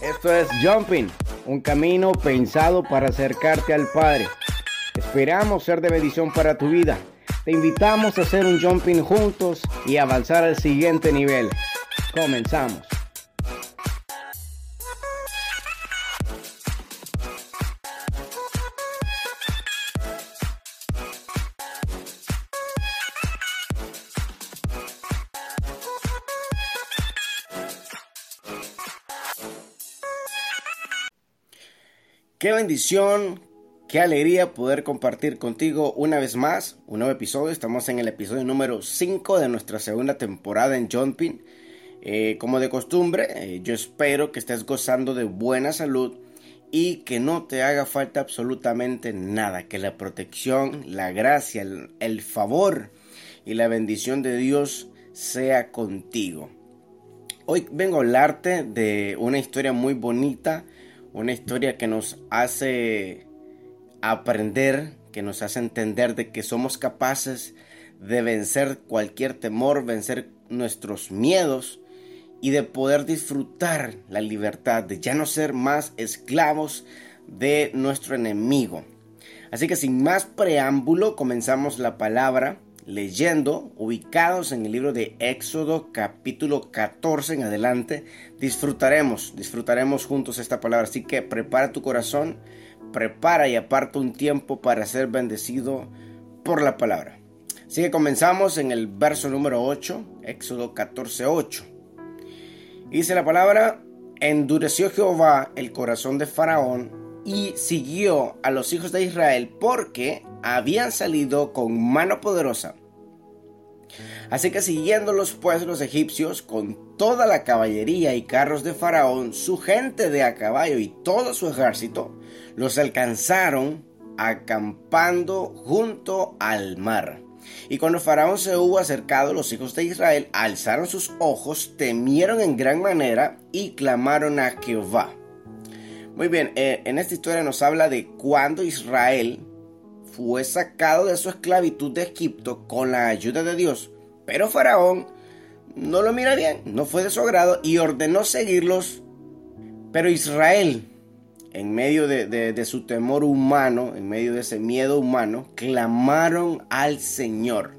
Esto es Jumping, un camino pensado para acercarte al Padre. Esperamos ser de bendición para tu vida. Te invitamos a hacer un jumping juntos y avanzar al siguiente nivel. Comenzamos. Qué bendición, qué alegría poder compartir contigo una vez más un nuevo episodio. Estamos en el episodio número 5 de nuestra segunda temporada en Jumping. Eh, como de costumbre, eh, yo espero que estés gozando de buena salud y que no te haga falta absolutamente nada, que la protección, la gracia, el, el favor y la bendición de Dios sea contigo. Hoy vengo a hablarte de una historia muy bonita una historia que nos hace aprender, que nos hace entender de que somos capaces de vencer cualquier temor, vencer nuestros miedos y de poder disfrutar la libertad, de ya no ser más esclavos de nuestro enemigo. Así que sin más preámbulo comenzamos la palabra leyendo, ubicados en el libro de Éxodo capítulo 14 en adelante, disfrutaremos, disfrutaremos juntos esta palabra. Así que prepara tu corazón, prepara y aparta un tiempo para ser bendecido por la palabra. Así que comenzamos en el verso número 8, Éxodo 14, 8. Dice la palabra, endureció Jehová el corazón de Faraón y siguió a los hijos de Israel porque habían salido con mano poderosa. Así que siguiéndolos pues los egipcios con toda la caballería y carros de Faraón, su gente de a caballo y todo su ejército, los alcanzaron acampando junto al mar. Y cuando Faraón se hubo acercado, los hijos de Israel alzaron sus ojos, temieron en gran manera y clamaron a Jehová. Muy bien, eh, en esta historia nos habla de cuando Israel fue sacado de su esclavitud de Egipto con la ayuda de Dios, pero Faraón no lo mira bien, no fue de su agrado y ordenó seguirlos. Pero Israel, en medio de, de su temor humano, en medio de ese miedo humano, clamaron al Señor.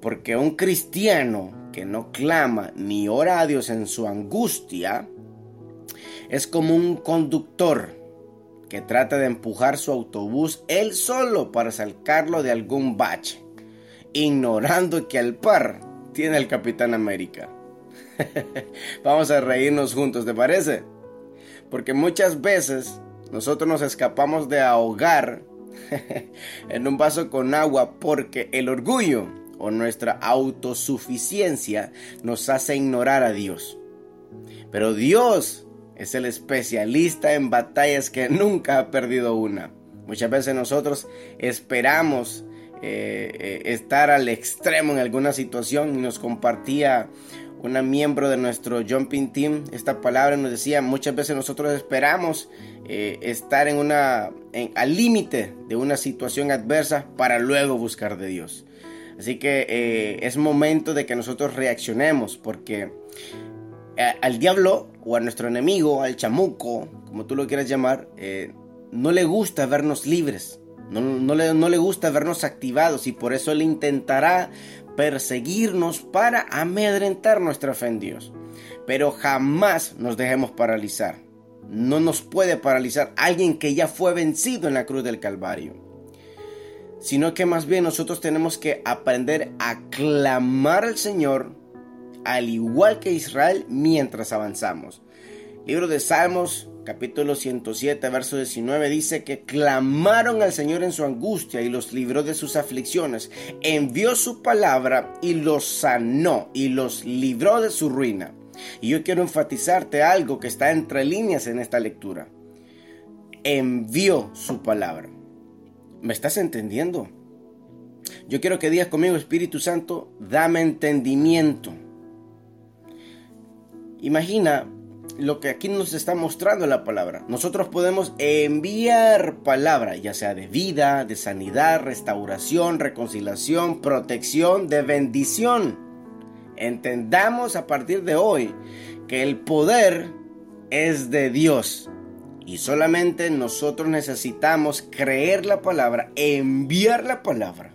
Porque un cristiano que no clama ni ora a Dios en su angustia, es como un conductor que trata de empujar su autobús él solo para sacarlo de algún bache, ignorando que al par tiene el Capitán América. Vamos a reírnos juntos, ¿te parece? Porque muchas veces nosotros nos escapamos de ahogar en un vaso con agua porque el orgullo o nuestra autosuficiencia nos hace ignorar a Dios. Pero Dios es el especialista en batallas que nunca ha perdido una. Muchas veces nosotros esperamos eh, eh, estar al extremo en alguna situación y nos compartía una miembro de nuestro jumping team esta palabra nos decía muchas veces nosotros esperamos eh, estar en una al límite de una situación adversa para luego buscar de Dios así que es momento de que nosotros reaccionemos porque al diablo o a nuestro enemigo, al chamuco, como tú lo quieras llamar, eh, no le gusta vernos libres, no, le, no, le, gusta vernos activados y por eso él intentará perseguirnos para amedrentar nuestra fe en Dios. Pero jamás nos dejemos paralizar. No nos puede paralizar alguien que ya fue vencido en la cruz del Calvario. Sino que más bien nosotros tenemos que aprender a clamar al Señor al igual que Israel mientras avanzamos. Libro de Salmos, capítulo 107, verso 19, dice que clamaron al Señor en su angustia y los libró de sus aflicciones. Envió su palabra y los sanó y los libró de su ruina. Y yo quiero enfatizarte algo que está entre líneas en esta lectura. Envió su palabra. ¿Me estás entendiendo? Yo quiero que digas conmigo, Espíritu Santo, dame entendimiento Imagina lo que aquí nos está mostrando la palabra. Nosotros podemos enviar palabra, ya sea de vida, de sanidad, restauración, reconciliación, protección, de bendición. Entendamos a partir de hoy que el poder es de Dios. Y solamente nosotros necesitamos creer la palabra, enviar la palabra.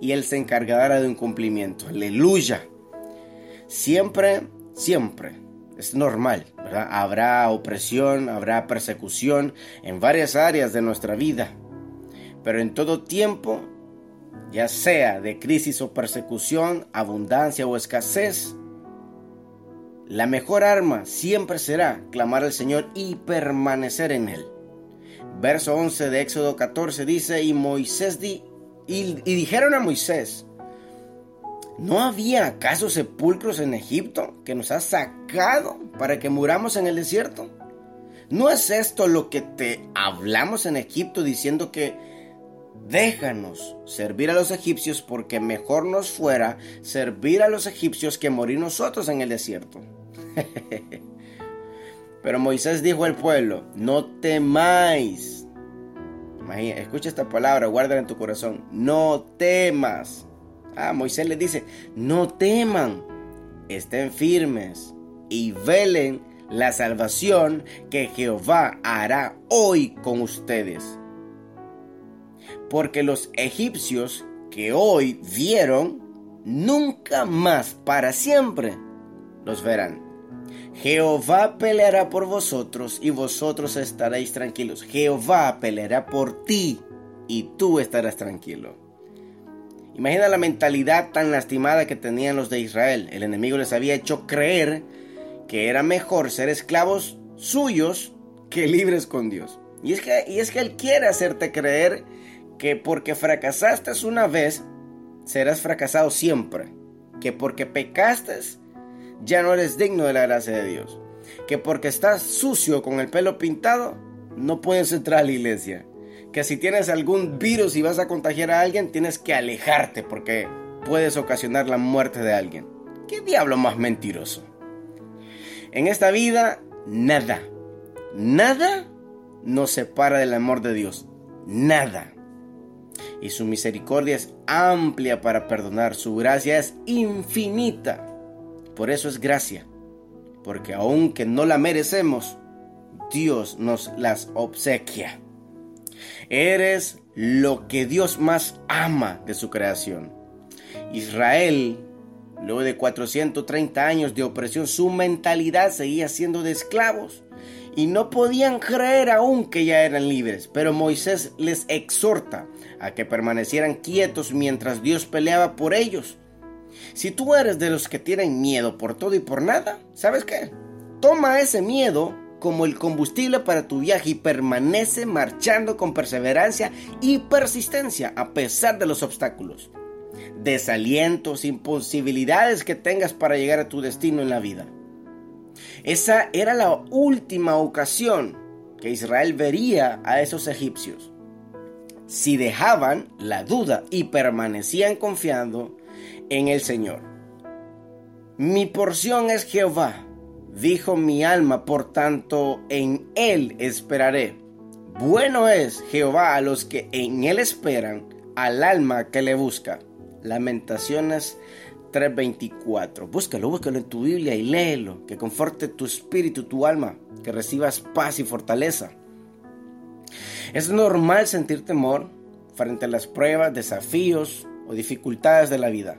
Y Él se encargará de un cumplimiento. Aleluya. Siempre, siempre. Es normal, ¿verdad? Habrá opresión, habrá persecución en varias áreas de nuestra vida. Pero en todo tiempo, ya sea de crisis o persecución, abundancia o escasez, la mejor arma siempre será clamar al Señor y permanecer en Él. Verso 11 de Éxodo 14 dice, y Moisés di, y, dijeron a Moisés, ¿no había acaso sepulcros en Egipto que nos has sacado para que muramos en el desierto? ¿No es esto lo que te hablamos en Egipto diciendo que déjanos servir a los egipcios porque mejor nos fuera servir a los egipcios que morir nosotros en el desierto? Pero Moisés dijo al pueblo, no temáis. escucha esta palabra, guárdala en tu corazón. No temas. Ah, Moisés le dice, no teman, estén firmes y velen la salvación que Jehová hará hoy con ustedes. Porque los egipcios que hoy vieron, nunca más para siempre los verán. Jehová peleará por vosotros y vosotros estaréis tranquilos. Jehová peleará por ti y tú estarás tranquilo. Imagina la mentalidad tan lastimada que tenían los de Israel. El enemigo les había hecho creer que era mejor ser esclavos suyos que libres con Dios. Y es que, y es que Él quiere hacerte creer que porque fracasaste una vez, serás fracasado siempre. Que porque pecaste, ya no eres digno de la gracia de Dios. Que porque estás sucio con el pelo pintado, no puedes entrar a la iglesia. Que si tienes algún virus y vas a contagiar a alguien, tienes que alejarte porque puedes ocasionar la muerte de alguien. ¿Qué diablo más mentiroso? En esta vida, nada, nada nos separa del amor de Dios. Nada. Y su misericordia es amplia para perdonar. Su gracia es infinita por eso es gracia, porque aunque no la merecemos, Dios nos las obsequia. Eres lo que Dios más ama de su creación. Israel, luego de 430 años de opresión, su mentalidad seguía siendo de esclavos y no podían creer aún que ya eran libres. Pero Moisés les exhorta a que permanecieran quietos mientras Dios peleaba por ellos si tú eres de los que tienen miedo por todo y por nada, ¿sabes qué? Toma ese miedo como el combustible para tu viaje y permanece marchando con perseverancia y persistencia a pesar de los obstáculos, desalientos, imposibilidades que tengas para llegar a tu destino en la vida. Esa era la última ocasión que Israel vería a esos egipcios. Si dejaban la duda y permanecían confiando, en el Señor. Mi porción es Jehová, dijo mi alma, por tanto en Él esperaré. Bueno es Jehová a los que en Él esperan, al alma que le busca. Lamentaciones 3:24. Búscalo, búscalo en tu Biblia y léelo, que conforte tu espíritu, tu alma, que recibas paz y fortaleza. Es normal sentir temor frente a las pruebas, desafíos, o dificultades de la vida.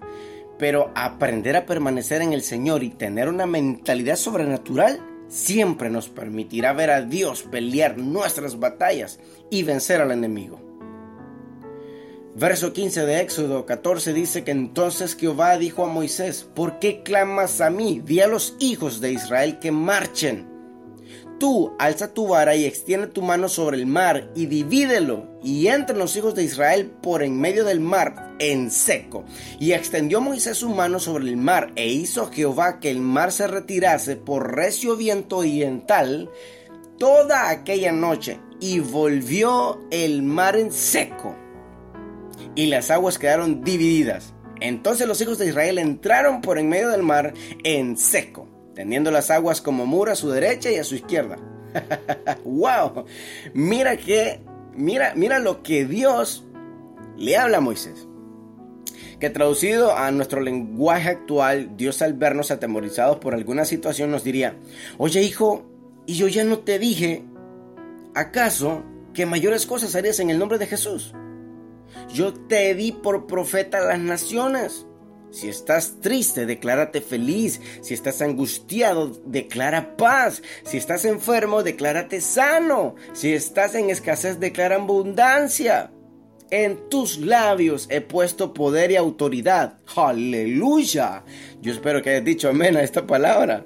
Pero aprender a permanecer en el Señor y tener una mentalidad sobrenatural siempre nos permitirá ver a Dios pelear nuestras batallas y vencer al enemigo. Verso 15 de Éxodo 14 dice que entonces Jehová dijo a Moisés, ¿por qué clamas a mí? Di a los hijos de Israel que marchen. Tú alza tu vara y extiende tu mano sobre el mar y divídelo y entren los hijos de Israel por en medio del mar en seco. Y extendió Moisés su mano sobre el mar e hizo Jehová que el mar se retirase por recio viento oriental toda aquella noche y volvió el mar en seco y las aguas quedaron divididas. Entonces los hijos de Israel entraron por en medio del mar en seco teniendo las aguas como muro a su derecha y a su izquierda. ¡Wow! Mira que, mira, mira lo que Dios le habla a Moisés. Que traducido a nuestro lenguaje actual, Dios al vernos atemorizados por alguna situación nos diría, oye hijo, Y yo ya no te dije, ¿acaso que mayores cosas harías en el nombre de Jesús? Yo te di por profeta a las naciones. Si estás triste, declárate feliz. Si estás angustiado, declara paz. Si estás enfermo, declárate sano. Si estás en escasez, declara abundancia. En tus labios he puesto poder y autoridad. Aleluya. Yo espero que hayas dicho amén a esta palabra.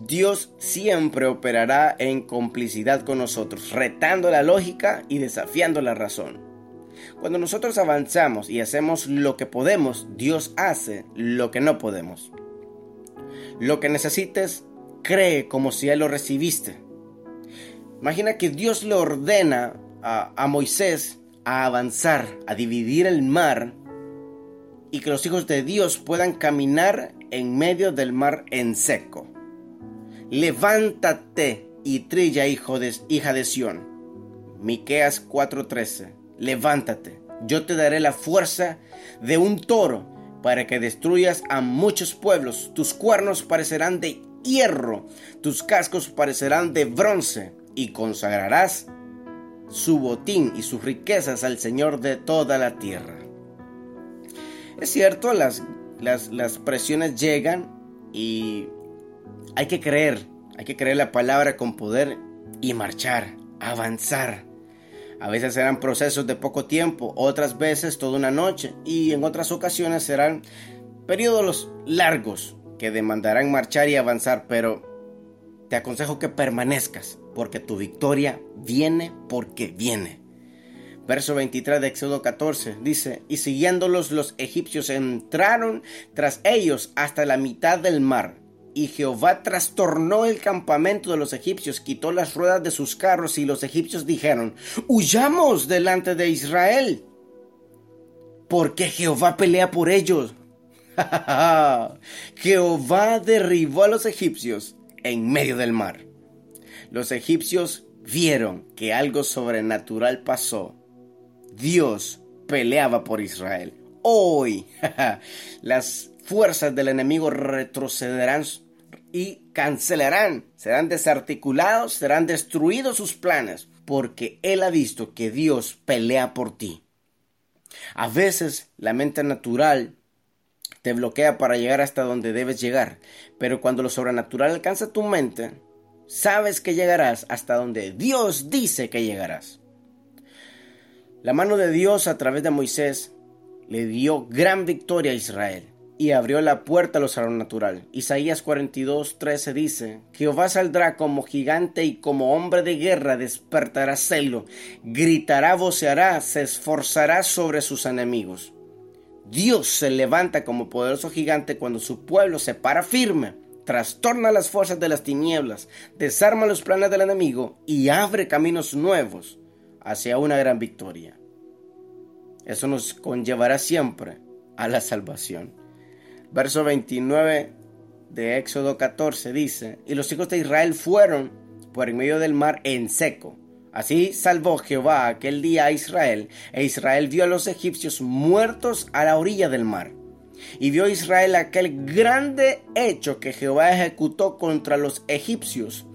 Dios siempre operará en complicidad con nosotros, retando la lógica y desafiando la razón. Cuando nosotros avanzamos y hacemos lo que podemos, Dios hace lo que no podemos. Lo que necesites, cree como si Él lo recibiste. Imagina que Dios le ordena a, Moisés a avanzar, a dividir el mar y que los hijos de Dios puedan caminar en medio del mar en seco. Levántate y trilla, hijo de, hija de Sión. Miqueas 4:13 levántate, yo te daré la fuerza de un toro para que destruyas a muchos pueblos. Tus cuernos parecerán de hierro, tus cascos parecerán de bronce, y consagrarás su botín y sus riquezas al Señor de toda la tierra. Es cierto, las, las, las presiones llegan y hay que creer, hay que creer la palabra con poder y marchar, avanzar. A veces serán procesos de poco tiempo, otras veces toda una noche y en otras ocasiones serán periodos largos que demandarán marchar y avanzar, pero te aconsejo que permanezcas porque tu victoria viene porque viene. Verso 23 de Éxodo 14 dice, y siguiéndolos los egipcios entraron tras ellos hasta la mitad del mar y Jehová trastornó el campamento de los egipcios, quitó las ruedas de sus carros y los egipcios dijeron, huyamos delante de Israel, porque Jehová pelea por ellos. Jehová derribó a los egipcios en medio del mar. Los egipcios vieron que algo sobrenatural pasó. Dios peleaba por Israel. Hoy las fuerzas del enemigo retrocederán y cancelarán, serán desarticulados, serán destruidos sus planes, porque Él ha visto que Dios pelea por ti. A veces la mente natural te bloquea para llegar hasta donde debes llegar, pero cuando lo sobrenatural alcanza tu mente, sabes que llegarás hasta donde Dios dice que llegarás. La mano de Dios a través de Moisés le dio gran victoria a Israel y abrió la puerta a lo sobrenatural. Isaías 42, 13 dice, Jehová saldrá como gigante y como hombre de guerra despertará celo, gritará, voceará, se esforzará sobre sus enemigos. Dios se levanta como poderoso gigante cuando su pueblo se para firme, trastorna las fuerzas de las tinieblas, desarma los planes del enemigo y abre caminos nuevos hacia una gran victoria. Eso nos conllevará siempre a la salvación. Verso 29 de Éxodo 14 dice, y los hijos de Israel fueron por en medio del mar en seco. Así salvó Jehová aquel día a Israel, e Israel vio a los egipcios muertos a la orilla del mar. Y vio Israel aquel grande hecho que Jehová ejecutó contra los egipcios.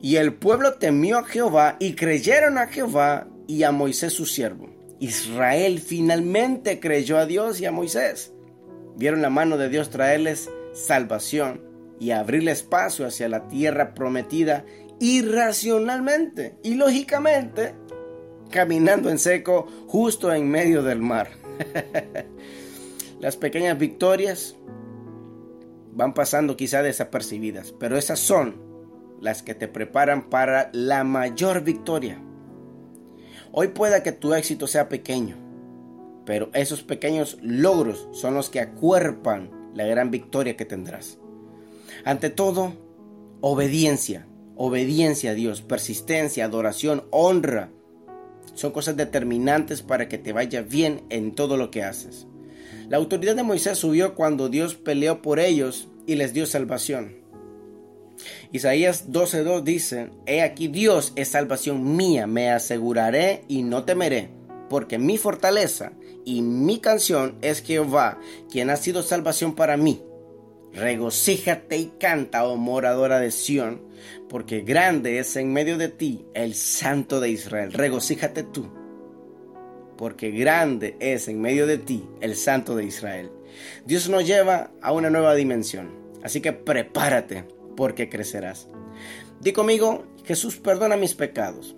Y el pueblo temió a Jehová y creyeron a Jehová y a Moisés su siervo. Israel finalmente creyó a Dios y a Moisés vieron la mano de Dios traerles salvación y abrirle espacio hacia la tierra prometida irracionalmente y lógicamente caminando en seco justo en medio del mar. Las pequeñas victorias van pasando quizá desapercibidas, pero esas son las que te preparan para la mayor victoria. Hoy pueda que tu éxito sea pequeño, pero esos pequeños logros son los que acuerpan la gran victoria que tendrás. Ante todo, obediencia, obediencia a Dios, persistencia, adoración, honra, son cosas determinantes para que te vaya bien en todo lo que haces. La autoridad de Moisés subió cuando Dios peleó por ellos y les dio salvación. Isaías 12.2 dice, He aquí Dios es salvación mía, me aseguraré y no temeré, porque mi fortaleza y mi canción es Jehová, quien ha sido salvación para mí. Regocíjate y canta, oh moradora de Sión, porque grande es en medio de ti el Santo de Israel. Regocíjate tú, porque grande es en medio de ti el Santo de Israel. Dios nos lleva a una nueva dimensión, así que prepárate, porque crecerás. Di conmigo, Jesús perdona mis pecados.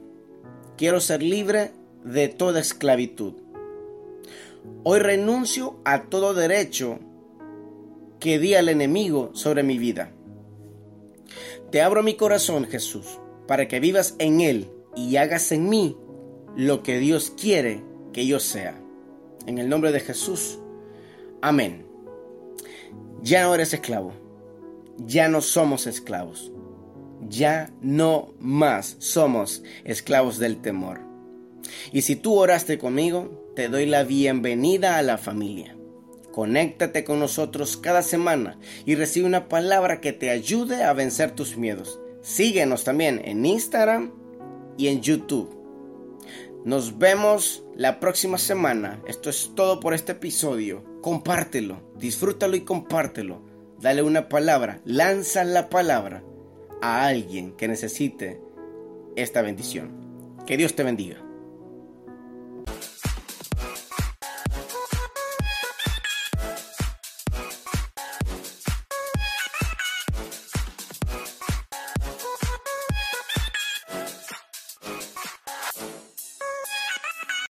Quiero ser libre de toda esclavitud. Hoy renuncio a todo derecho que di al enemigo sobre mi vida. Te abro mi corazón, Jesús, para que vivas en él y hagas en mí lo que Dios quiere que yo sea. En el nombre de Jesús. Amén. Ya no eres esclavo. Ya no somos esclavos. Ya no más somos esclavos del temor. Y si tú oraste conmigo, te doy la bienvenida a la familia. Conéctate con nosotros cada semana y recibe una palabra que te ayude a vencer tus miedos. Síguenos también en Instagram y en YouTube. Nos vemos la próxima semana. Esto es todo por este episodio. Compártelo, disfrútalo y compártelo. Dale una palabra, lanza la palabra a alguien que necesite esta bendición. Que Dios te bendiga.